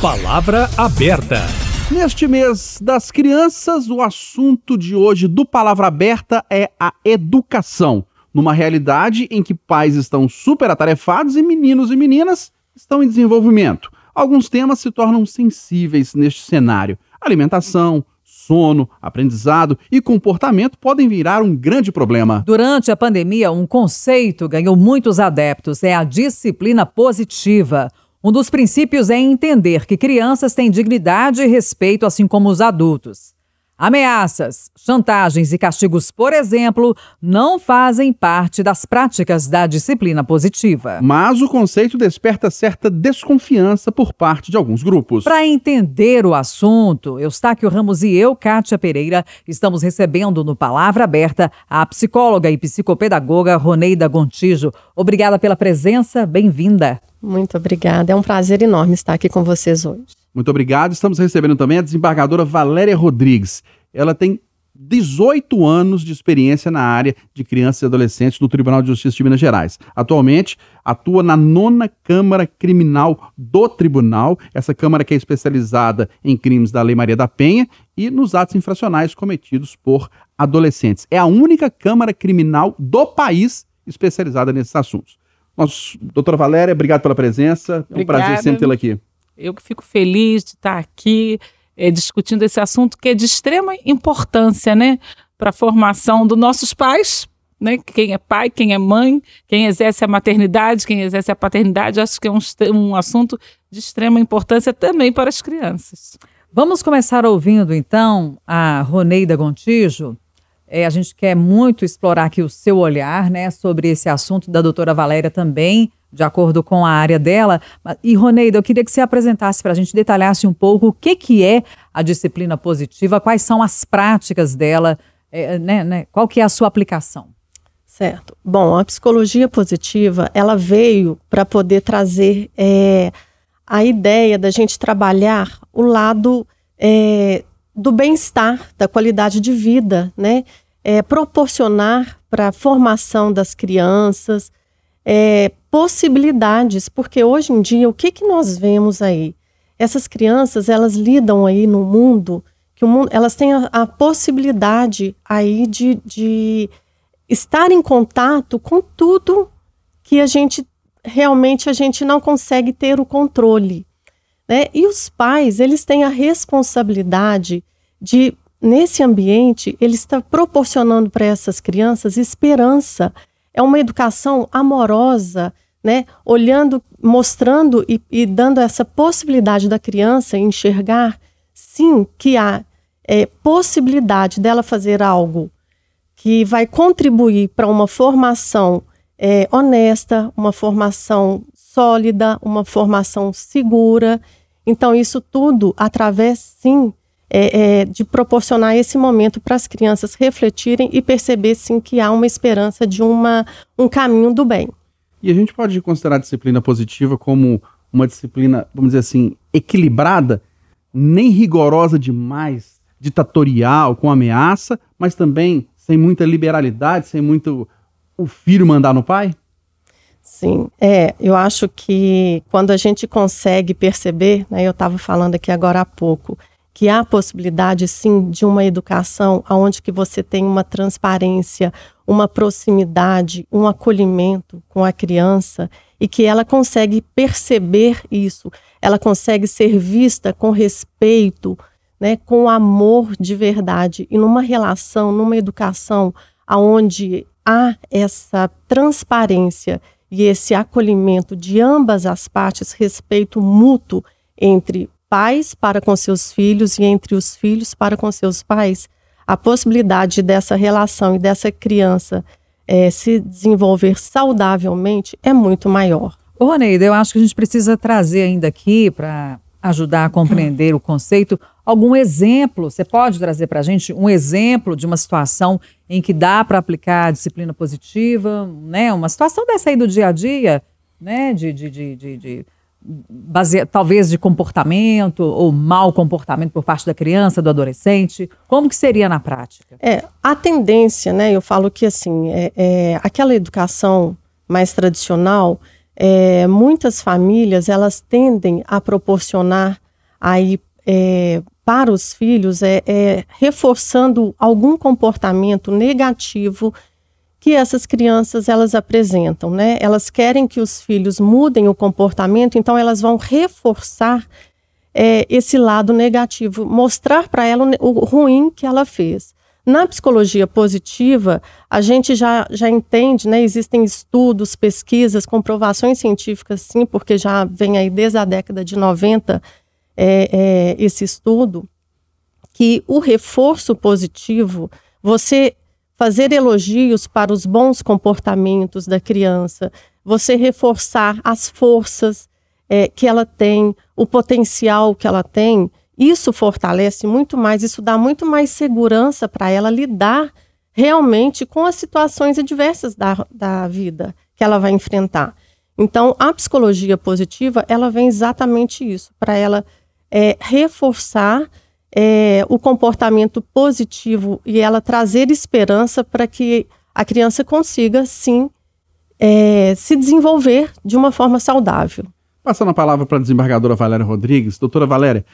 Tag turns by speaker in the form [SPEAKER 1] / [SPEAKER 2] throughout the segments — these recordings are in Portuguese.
[SPEAKER 1] Palavra aberta. Neste mês das crianças, o assunto de hoje do Palavra Aberta é a educação. Numa realidade em que pais estão super atarefados e meninos e meninas estão em desenvolvimento. Alguns temas se tornam sensíveis neste cenário: alimentação, sono, aprendizado e comportamento podem virar um grande problema.
[SPEAKER 2] Durante a pandemia, um conceito ganhou muitos adeptos: é a disciplina positiva. Um dos princípios é entender que crianças têm dignidade e respeito, assim como os adultos. Ameaças, chantagens e castigos, por exemplo, não fazem parte das práticas da disciplina positiva.
[SPEAKER 1] Mas o conceito desperta certa desconfiança por parte de alguns grupos.
[SPEAKER 2] Para entender o assunto, Eustáquio Ramos e eu, Kátia Pereira, estamos recebendo no Palavra Aberta a psicóloga e psicopedagoga Roneida Gontijo. Obrigada pela presença, bem-vinda.
[SPEAKER 3] Muito obrigada. É um prazer enorme estar aqui com vocês hoje.
[SPEAKER 1] Muito obrigado. Estamos recebendo também a desembargadora Valéria Rodrigues. Ela tem 18 anos de experiência na área de crianças e adolescentes no Tribunal de Justiça de Minas Gerais. Atualmente, atua na nona Câmara Criminal do Tribunal, essa Câmara que é especializada em crimes da Lei Maria da Penha e nos atos infracionais cometidos por adolescentes. É a única Câmara Criminal do país especializada nesses assuntos. Nossa, doutora Valéria, obrigado pela presença. É um
[SPEAKER 4] Obrigada.
[SPEAKER 1] prazer sempre tê-la aqui.
[SPEAKER 4] Eu que fico feliz de estar aqui é, discutindo esse assunto que é de extrema importância, né, para a formação dos nossos pais, né, quem é pai, quem é mãe, quem exerce a maternidade, quem exerce a paternidade, acho que é um, um assunto de extrema importância também para as crianças.
[SPEAKER 2] Vamos começar ouvindo então a Roneida Gontijo. É, a gente quer muito explorar aqui o seu olhar né, sobre esse assunto da doutora Valéria também, de acordo com a área dela. E, Roneida, eu queria que você apresentasse para a gente, detalhasse um pouco o que, que é a disciplina positiva, quais são as práticas dela, é, né, né, qual que é a sua aplicação.
[SPEAKER 3] Certo. Bom, a psicologia positiva, ela veio para poder trazer é, a ideia da gente trabalhar o lado é, do bem-estar, da qualidade de vida, né? É, proporcionar para a formação das crianças é, possibilidades, porque hoje em dia o que, que nós vemos aí? Essas crianças elas lidam aí no mundo que o mundo, elas têm a, a possibilidade aí de, de estar em contato com tudo que a gente realmente a gente não consegue ter o controle. Né? E os pais, eles têm a responsabilidade de, nesse ambiente, ele está proporcionando para essas crianças esperança. É uma educação amorosa, né? olhando, mostrando e, e dando essa possibilidade da criança enxergar, sim, que há é, possibilidade dela fazer algo que vai contribuir para uma formação é, honesta, uma formação sólida, uma formação segura. Então, isso tudo através, sim, é, é, de proporcionar esse momento para as crianças refletirem e perceber, sim, que há uma esperança de uma, um caminho do bem.
[SPEAKER 1] E a gente pode considerar a disciplina positiva como uma disciplina, vamos dizer assim, equilibrada, nem rigorosa demais, ditatorial, com ameaça, mas também sem muita liberalidade, sem muito o filho mandar no pai?
[SPEAKER 3] Sim, é, eu acho que quando a gente consegue perceber, né, eu estava falando aqui agora há pouco, que há possibilidade sim de uma educação onde que você tem uma transparência, uma proximidade, um acolhimento com a criança e que ela consegue perceber isso, ela consegue ser vista com respeito, né, com amor de verdade. E numa relação, numa educação aonde há essa transparência e esse acolhimento de ambas as partes, respeito mútuo entre pais para com seus filhos e entre os filhos para com seus pais, a possibilidade dessa relação e dessa criança é, se desenvolver saudavelmente é muito maior.
[SPEAKER 2] Ô, eu acho que a gente precisa trazer ainda aqui, para ajudar a compreender o conceito, algum exemplo. Você pode trazer para a gente um exemplo de uma situação em que dá para aplicar a disciplina positiva, né? Uma situação dessa aí do dia a dia, né? De, de, de, de base... talvez de comportamento ou mau comportamento por parte da criança, do adolescente. Como que seria na prática?
[SPEAKER 3] É, a tendência, né? Eu falo que assim, é, é aquela educação mais tradicional, é, muitas famílias elas tendem a proporcionar aí é, para os filhos é, é reforçando algum comportamento negativo que essas crianças elas apresentam, né? Elas querem que os filhos mudem o comportamento, então elas vão reforçar é, esse lado negativo, mostrar para ela o, ruim que ela fez. Na psicologia positiva, a gente já, já entende, né? Existem estudos, pesquisas, comprovações científicas, sim, porque já vem aí desde a década de 90 é, é, esse estudo, que o reforço positivo, você fazer elogios para os bons comportamentos da criança, você reforçar as forças é, que ela tem, o potencial que ela tem, isso fortalece muito mais, isso dá muito mais segurança para ela lidar realmente com as situações adversas da, da vida que ela vai enfrentar. Então, a psicologia positiva, ela vem exatamente isso, para ela é, reforçar é, o comportamento positivo e ela trazer esperança para que a criança consiga, sim, é, se desenvolver de uma forma saudável.
[SPEAKER 1] Passando a palavra para a desembargadora Valéria Rodrigues. Doutora Valéria,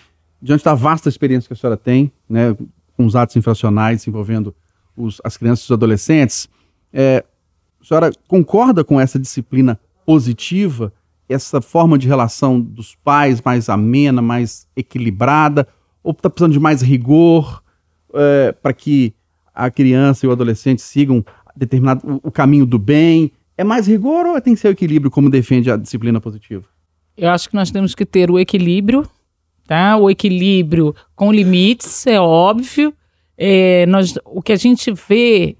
[SPEAKER 1] diante da vasta experiência que a senhora tem, né, com os atos infracionais envolvendo os, as crianças e os adolescentes, é, a senhora concorda com essa disciplina positiva, essa forma de relação dos pais mais amena, mais equilibrada, ou está precisando de mais rigor é, para que a criança e o adolescente sigam determinado o, o caminho do bem? É mais rigor ou tem que ser o equilíbrio, como defende a disciplina positiva?
[SPEAKER 4] Eu acho que nós temos que ter o equilíbrio tá? O equilíbrio com limites, é óbvio. É, nós, o que a gente vê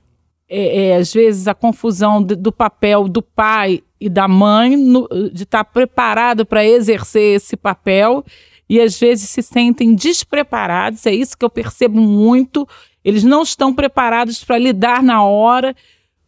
[SPEAKER 4] é, é às vezes a confusão de, do papel do pai e da mãe no, de estar tá preparado para exercer esse papel e às vezes se sentem despreparados. É isso que eu percebo muito. Eles não estão preparados para lidar na hora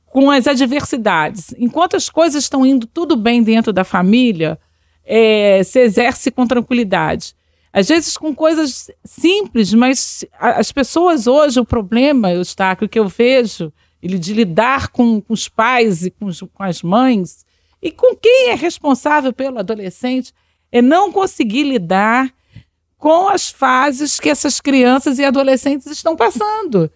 [SPEAKER 4] com as adversidades. Enquanto as coisas estão indo tudo bem dentro da família, é, se exerce com tranquilidade. Às vezes com coisas simples, mas as pessoas hoje, o problema, o obstáculo que eu vejo, ele de lidar com, com os pais e com, com as mães, e com quem é responsável pelo adolescente, é não conseguir lidar com as fases que essas crianças e adolescentes estão passando.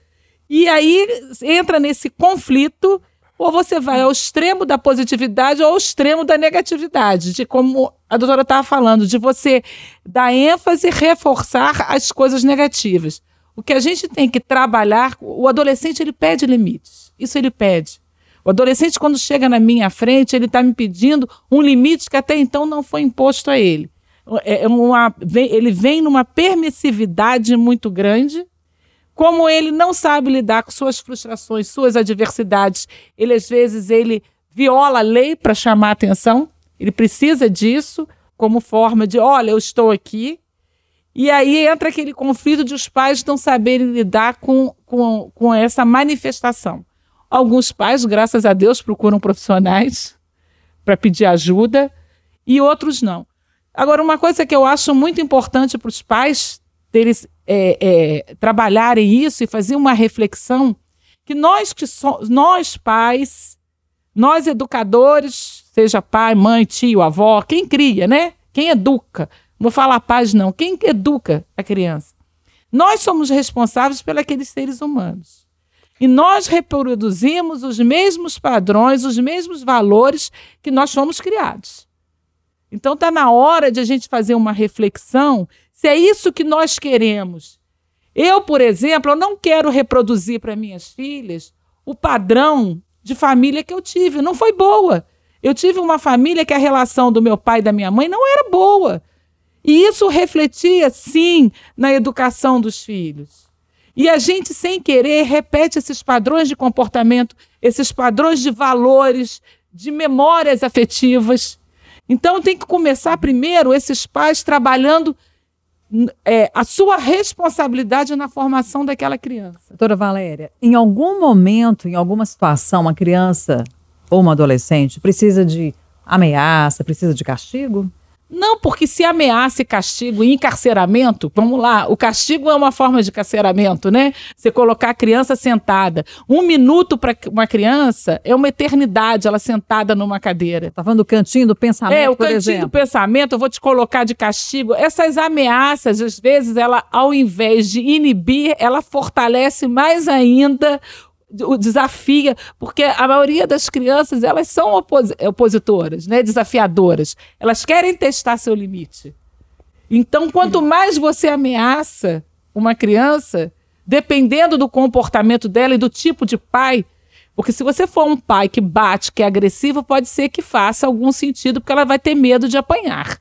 [SPEAKER 4] E aí entra nesse conflito ou você vai ao extremo da positividade ou ao extremo da negatividade, de como a doutora estava falando, de você dar ênfase e reforçar as coisas negativas. O que a gente tem que trabalhar, o adolescente ele pede limites, isso ele pede. O adolescente, quando chega na minha frente, ele está me pedindo um limite que até então não foi imposto a ele. É, é uma, ele vem numa permissividade muito grande como ele não sabe lidar com suas frustrações, suas adversidades, ele às vezes ele viola a lei para chamar atenção. Ele precisa disso como forma de, olha, eu estou aqui. E aí entra aquele conflito de os pais não saberem lidar com, com, com essa manifestação. Alguns pais, graças a Deus, procuram profissionais para pedir ajuda e outros não. Agora, uma coisa que eu acho muito importante para os pais deles é, é, trabalharem isso e fazer uma reflexão que nós que somos, nós pais, nós educadores, seja pai, mãe, tio, avó, quem cria, né? Quem educa? Não vou falar pais não, quem educa a criança? Nós somos responsáveis pelos seres humanos. E nós reproduzimos os mesmos padrões, os mesmos valores que nós fomos criados. Então está na hora de a gente fazer uma reflexão se é isso que nós queremos. Eu, por exemplo, eu não quero reproduzir para minhas filhas o padrão de família que eu tive. Não foi boa. Eu tive uma família que a relação do meu pai e da minha mãe não era boa. E isso refletia, sim, na educação dos filhos. E a gente, sem querer, repete esses padrões de comportamento, esses padrões de valores, de memórias afetivas. Então, tem que começar primeiro esses pais trabalhando é, a sua responsabilidade na formação daquela criança.
[SPEAKER 2] Doutora Valéria, em algum momento, em alguma situação, uma criança ou uma adolescente precisa de ameaça, precisa de castigo?
[SPEAKER 4] Não, porque se ameaça e castigo e encarceramento, vamos lá, o castigo é uma forma de carceramento, né? Você colocar a criança sentada. Um minuto para uma criança é uma eternidade, ela sentada numa cadeira.
[SPEAKER 2] Tá falando do cantinho do pensamento,
[SPEAKER 4] É, o cantinho
[SPEAKER 2] exemplo.
[SPEAKER 4] do pensamento, eu vou te colocar de castigo. Essas ameaças, às vezes, ela, ao invés de inibir, ela fortalece mais ainda o desafia, porque a maioria das crianças, elas são opos- opositoras, né, desafiadoras. Elas querem testar seu limite. Então, quanto mais você ameaça uma criança, dependendo do comportamento dela e do tipo de pai, porque se você for um pai que bate, que é agressivo, pode ser que faça algum sentido, porque ela vai ter medo de apanhar,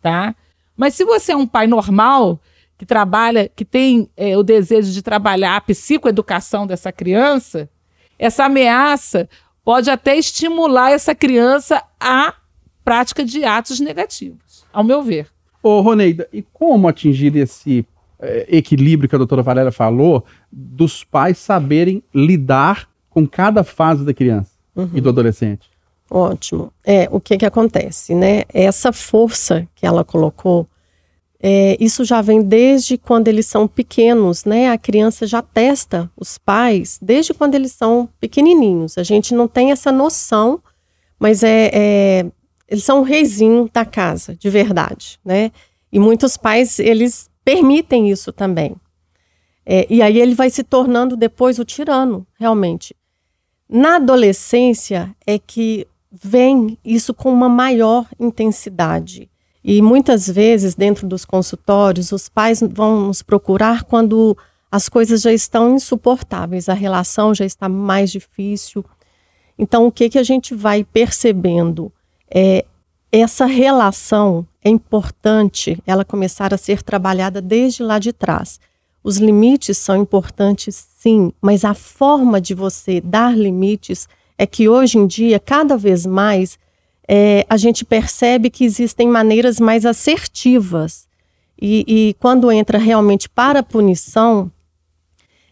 [SPEAKER 4] tá? Mas se você é um pai normal, que trabalha, que tem é, o desejo de trabalhar a psicoeducação dessa criança, essa ameaça pode até estimular essa criança à prática de atos negativos, ao meu ver.
[SPEAKER 1] Ô, Roneida, e como atingir esse eh, equilíbrio que a doutora Valéria falou, dos pais saberem lidar com cada fase da criança e do adolescente?
[SPEAKER 3] Ótimo. É, o que que acontece, né? Essa força que ela colocou, é, isso já vem desde quando eles são pequenos, né? A criança já testa os pais desde quando eles são pequenininhos. A gente não tem essa noção, mas é, é eles são o reizinho da casa, de verdade, né? E muitos pais, eles permitem isso também. É, e aí ele vai se tornando depois o tirano, realmente. Na adolescência é que vem isso com uma maior intensidade. E muitas vezes, dentro dos consultórios, os pais vão nos procurar quando as coisas já estão insuportáveis, a relação já está mais difícil. Então, o que, que a gente vai percebendo? É, essa relação é importante ela começar a ser trabalhada desde lá de trás. Os limites são importantes, sim, mas a forma de você dar limites é que hoje em dia, cada vez mais, é, a gente percebe que existem maneiras mais assertivas. E, e quando entra realmente para a punição,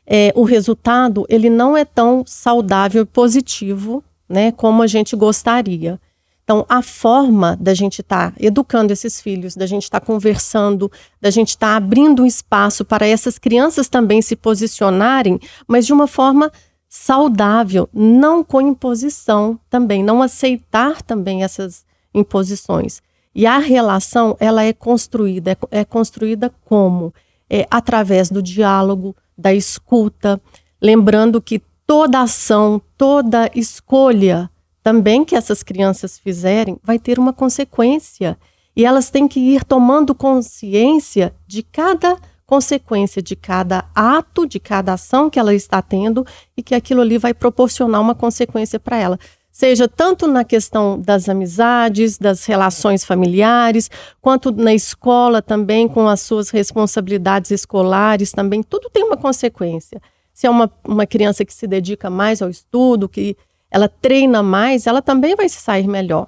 [SPEAKER 3] é, o resultado ele não é tão saudável e positivo né, como a gente gostaria. Então, a forma da gente estar educando esses filhos, da gente estar conversando, da gente estar abrindo um espaço para essas crianças também se posicionarem, mas de uma forma saudável, não com imposição também, não aceitar também essas imposições. E a relação, ela é construída, é, é construída como? É, através do diálogo, da escuta, lembrando que toda ação, toda escolha também que essas crianças fizerem vai ter uma consequência. E elas têm que ir tomando consciência de cada consequência, de cada ato, de cada ação que ela está tendo e que aquilo ali vai proporcionar uma consequência para ela. Seja tanto na questão das amizades, das relações familiares, quanto na escola também, com as suas responsabilidades escolares também, tudo tem uma consequência. Se é uma, uma criança que se dedica mais ao estudo, que ela treina mais, ela também vai se sair melhor.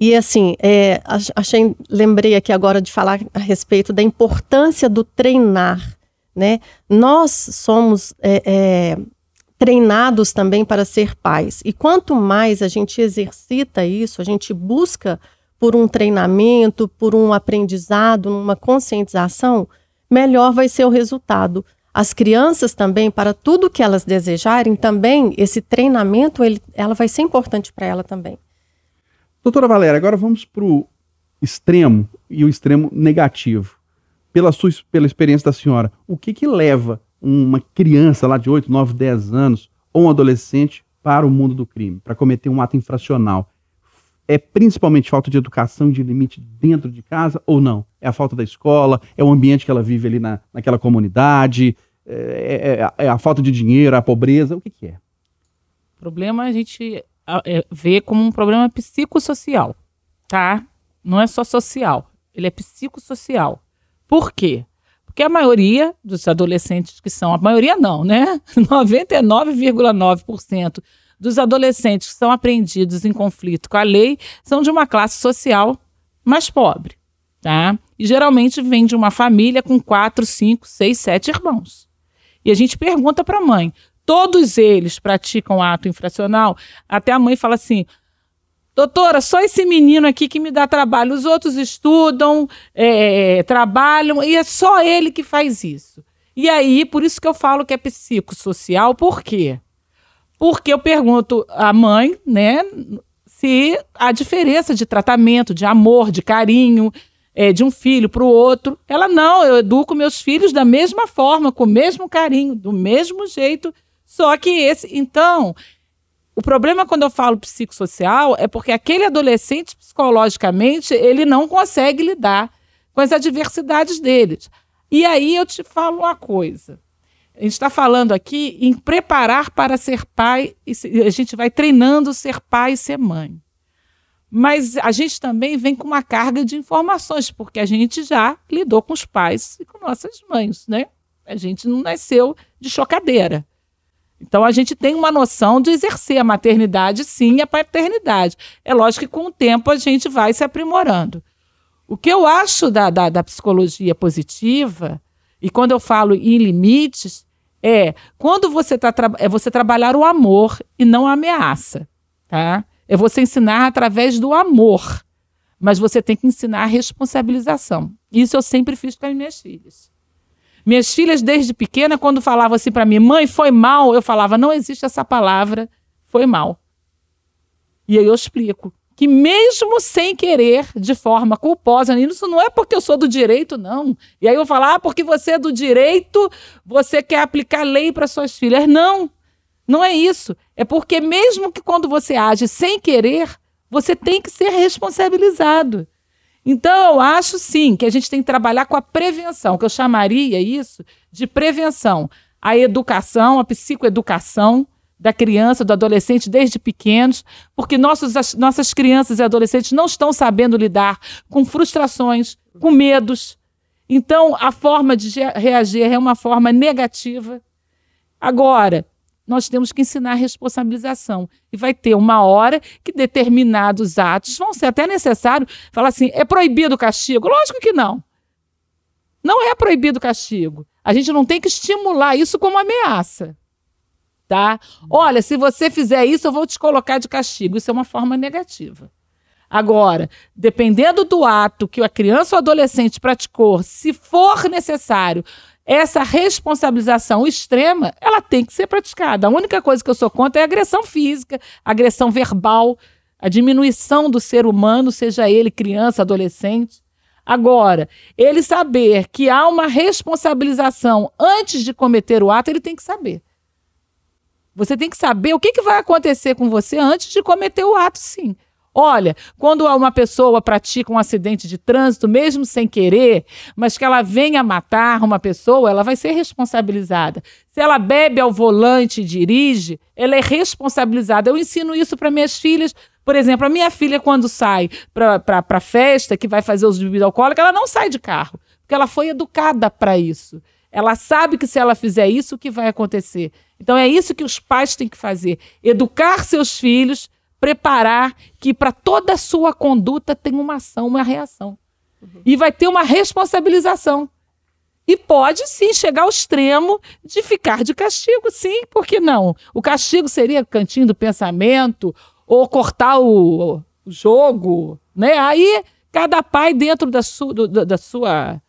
[SPEAKER 3] E assim, é, achei, lembrei aqui agora de falar a respeito da importância do treinar, né? Nós somos é, é, treinados também para ser pais. E quanto mais a gente exercita isso, a gente busca por um treinamento, por um aprendizado, uma conscientização, melhor vai ser o resultado. As crianças também, para tudo que elas desejarem, também esse treinamento, ele, ela vai ser importante para ela também.
[SPEAKER 1] Doutora Valéria, agora vamos para o extremo e o extremo negativo. Pela sua pela experiência da senhora, o que que leva uma criança lá de 8, 9, 10 anos ou um adolescente para o mundo do crime, para cometer um ato infracional? É principalmente falta de educação de limite dentro de casa ou não? É a falta da escola? É o ambiente que ela vive ali na, naquela comunidade? É, é, é a falta de dinheiro, a pobreza? O que, que é?
[SPEAKER 4] O problema a gente é, vê como um problema psicossocial, tá? Não é só social, ele é psicossocial. Por quê? Porque a maioria dos adolescentes que são, a maioria não, né? 99,9% dos adolescentes que são apreendidos em conflito com a lei são de uma classe social mais pobre, tá? E geralmente vem de uma família com quatro, cinco, seis, sete irmãos. E a gente pergunta para a mãe: todos eles praticam ato infracional? Até a mãe fala assim: Doutora, só esse menino aqui que me dá trabalho. Os outros estudam, é, trabalham, e é só ele que faz isso. E aí, por isso que eu falo que é psicossocial, por quê? Porque eu pergunto à mãe, né, se a diferença de tratamento, de amor, de carinho, é, de um filho para o outro. Ela não, eu educo meus filhos da mesma forma, com o mesmo carinho, do mesmo jeito. Só que esse. Então, o problema quando eu falo psicossocial é porque aquele adolescente, psicologicamente, ele não consegue lidar com as adversidades deles. E aí eu te falo uma coisa. A gente está falando aqui em preparar para ser pai, e a gente vai treinando ser pai e ser mãe. Mas a gente também vem com uma carga de informações, porque a gente já lidou com os pais e com nossas mães, né? A gente não nasceu de chocadeira. Então a gente tem uma noção de exercer a maternidade, sim, e a paternidade. É lógico que com o tempo a gente vai se aprimorando. O que eu acho da, da, da psicologia positiva, e quando eu falo em limites, é quando você está é você trabalhar o amor e não a ameaça, tá? É você ensinar através do amor, mas você tem que ensinar a responsabilização. Isso eu sempre fiz com as minhas filhas. Minhas filhas, desde pequena, quando falavam assim para mim, mãe, foi mal, eu falava, não existe essa palavra, foi mal. E aí eu explico que mesmo sem querer, de forma culposa, isso não é porque eu sou do direito, não. E aí eu falar, ah, porque você é do direito, você quer aplicar lei para suas filhas. Não, não é isso. É porque mesmo que quando você age sem querer, você tem que ser responsabilizado. Então, eu acho sim que a gente tem que trabalhar com a prevenção, que eu chamaria isso de prevenção. A educação, a psicoeducação da criança, do adolescente desde pequenos, porque nossos, as, nossas crianças e adolescentes não estão sabendo lidar com frustrações, com medos. Então, a forma de reagir é uma forma negativa. Agora, nós temos que ensinar responsabilização. E vai ter uma hora que determinados atos vão ser até necessário falar assim: é proibido o castigo? Lógico que não. Não é proibido o castigo. A gente não tem que estimular isso como ameaça. Tá? Olha, se você fizer isso, eu vou te colocar de castigo. Isso é uma forma negativa. Agora, dependendo do ato que a criança ou adolescente praticou, se for necessário essa responsabilização extrema, ela tem que ser praticada. A única coisa que eu sou contra é agressão física, agressão verbal, a diminuição do ser humano, seja ele criança, adolescente. Agora, ele saber que há uma responsabilização antes de cometer o ato, ele tem que saber. Você tem que saber o que, que vai acontecer com você antes de cometer o ato, sim. Olha, quando uma pessoa pratica um acidente de trânsito, mesmo sem querer, mas que ela venha matar uma pessoa, ela vai ser responsabilizada. Se ela bebe ao volante e dirige, ela é responsabilizada. Eu ensino isso para minhas filhas. Por exemplo, a minha filha, quando sai para a festa, que vai fazer os bebidas alcoólicas, ela não sai de carro, porque ela foi educada para isso. Ela sabe que se ela fizer isso, o que vai acontecer. Então é isso que os pais têm que fazer: educar seus filhos preparar que para toda a sua conduta tem uma ação, uma reação. Uhum. E vai ter uma responsabilização. E pode sim chegar ao extremo de ficar de castigo, sim, por que não? O castigo seria cantinho do pensamento, ou cortar o, o jogo, né? Aí cada pai, dentro da, su, do, da sua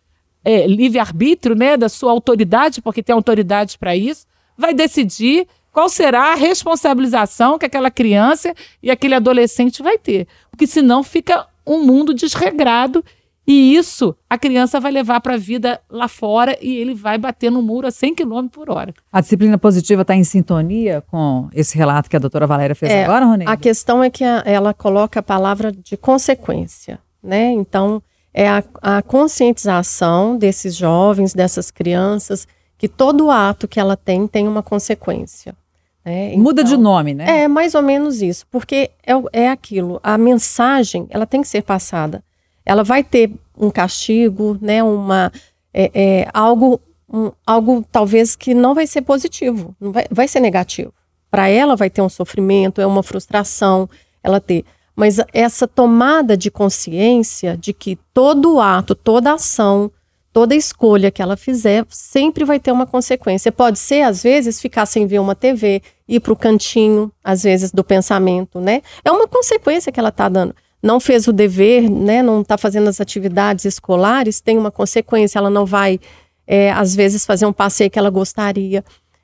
[SPEAKER 4] é, livre-arbítrio, né? da sua autoridade, porque tem autoridade para isso, vai decidir qual será a responsabilização que aquela criança e aquele adolescente vai ter. Porque senão fica um mundo desregrado e isso a criança vai levar para a vida lá fora e ele vai bater no muro a 100 km por hora.
[SPEAKER 2] A disciplina positiva está em sintonia com esse relato que a doutora Valéria fez é, agora, Rony?
[SPEAKER 3] A questão é que a, ela coloca a palavra de consequência, né? Então, é a, a conscientização desses jovens, dessas crianças, que todo ato que ela tem tem uma consequência.
[SPEAKER 2] É, Muda de então, nome, né?
[SPEAKER 3] É mais ou menos isso, porque é, é aquilo. A mensagem, ela tem que ser passada. Ela vai ter um castigo, né? Uma é, é, algo, um, algo talvez que não vai ser positivo, não vai, vai ser negativo. Para ela vai ter um sofrimento, é uma frustração, ela ter. Mas essa tomada de consciência de que todo ato, toda ação, toda escolha que ela fizer sempre vai ter uma consequência. Pode ser, às vezes, ficar sem ver uma TV, ir para o cantinho, às vezes, do pensamento, né? É uma consequência que ela está dando. Não fez o dever, né? Não está fazendo as atividades escolares, tem uma consequência. Ela não vai, é, às vezes, fazer um passeio que ela gostaria.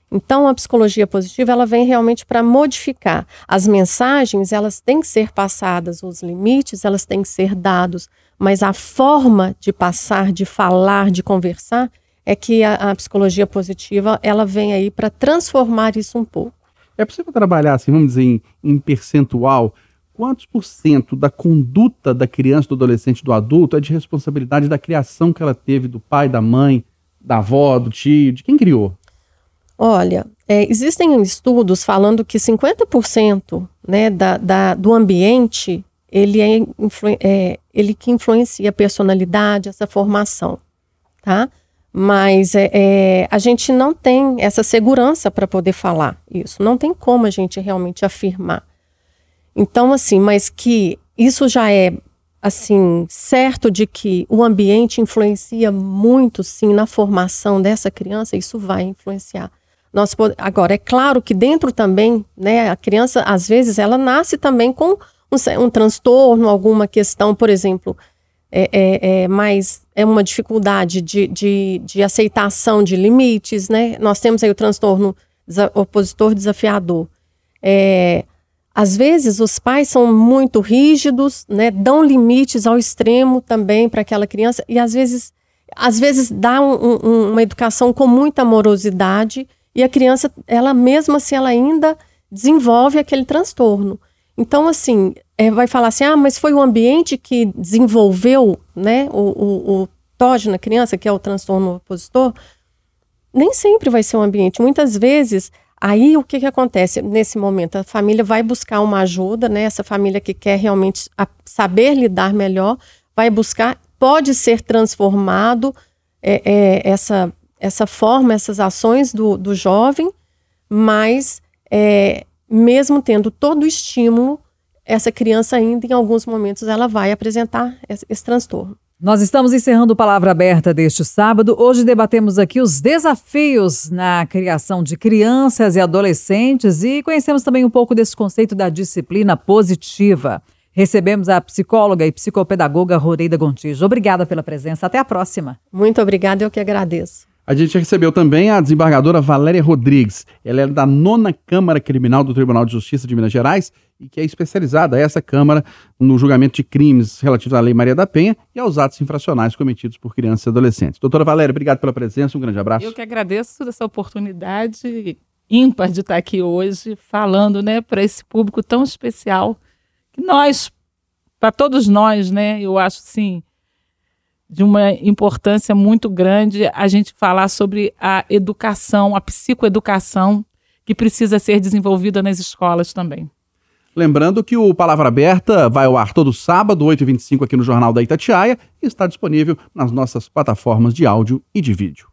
[SPEAKER 3] Então, a psicologia positiva, ela vem realmente para modificar. As mensagens, elas têm que ser passadas, os limites, elas têm que ser dados, mas a forma de passar, de falar, de conversar, é que a, a psicologia positiva, ela vem aí para transformar isso um pouco.
[SPEAKER 1] É possível trabalhar, assim, vamos dizer, em, em percentual, quantos por cento da conduta da criança, do adolescente, do adulto é de responsabilidade da criação que ela teve do pai, da mãe, da avó, do tio, de quem criou?
[SPEAKER 3] Olha, é, existem estudos falando que 50% né, da, da, do ambiente ele é, é, ele que influencia a personalidade, essa formação, tá? Mas é, é a gente não tem essa segurança para poder falar isso, não tem como a gente realmente afirmar. Então, assim, mas que isso já é assim certo de que o ambiente influencia muito, sim, na formação dessa criança, isso vai influenciar. Nós, agora, é claro que dentro também, né, a criança, às vezes, ela nasce também com um, um transtorno, alguma questão, por exemplo, é, é, é, mais é uma dificuldade de, de, de, aceitação de limites, né? Nós temos aí o transtorno opositor desafiador. É, às vezes os pais são muito rígidos, né? Dão limites ao extremo também para aquela criança e às vezes, às vezes dá um, um, uma educação com muita amorosidade e a criança, ela mesmo assim, ela ainda desenvolve aquele transtorno. Então, assim, é, vai falar assim, ah, mas foi o ambiente que desenvolveu, né, o, o, o TOD na criança, que é o transtorno opositor. Nem sempre vai ser o ambiente. Muitas vezes, aí o que, que acontece nesse momento? A família vai buscar uma ajuda, né, essa família que quer realmente saber lidar melhor, vai buscar, pode ser transformado é, é, essa essa forma, essas ações do, do jovem, mas é, mesmo tendo todo o estímulo, essa criança ainda em alguns momentos ela vai apresentar esse, esse transtorno.
[SPEAKER 2] Nós estamos encerrando Palavra Aberta deste sábado. Hoje debatemos aqui os desafios na criação de crianças e adolescentes e conhecemos também um pouco desse conceito da disciplina positiva. Recebemos a psicóloga e psicopedagoga Roreida Gontijo. Obrigada pela presença. Até a próxima.
[SPEAKER 3] Muito obrigada, eu que agradeço.
[SPEAKER 1] A gente recebeu também a desembargadora Valéria Rodrigues. Ela é da nona Câmara Criminal do Tribunal de Justiça de Minas Gerais e que é especializada, essa Câmara, no julgamento de crimes relativos à Lei Maria da Penha e aos atos infracionais cometidos por crianças e adolescentes. Doutora Valéria, obrigado pela presença, um grande abraço.
[SPEAKER 4] Eu que agradeço essa oportunidade ímpar de estar aqui hoje falando né, para esse público tão especial que nós, para todos nós, né, eu acho assim, de uma importância muito grande a gente falar sobre a educação, a psicoeducação que precisa ser desenvolvida nas escolas também.
[SPEAKER 1] Lembrando que o Palavra Aberta vai ao ar todo sábado, 8h25, aqui no Jornal da Itatiaia, e está disponível nas nossas plataformas de áudio e de vídeo.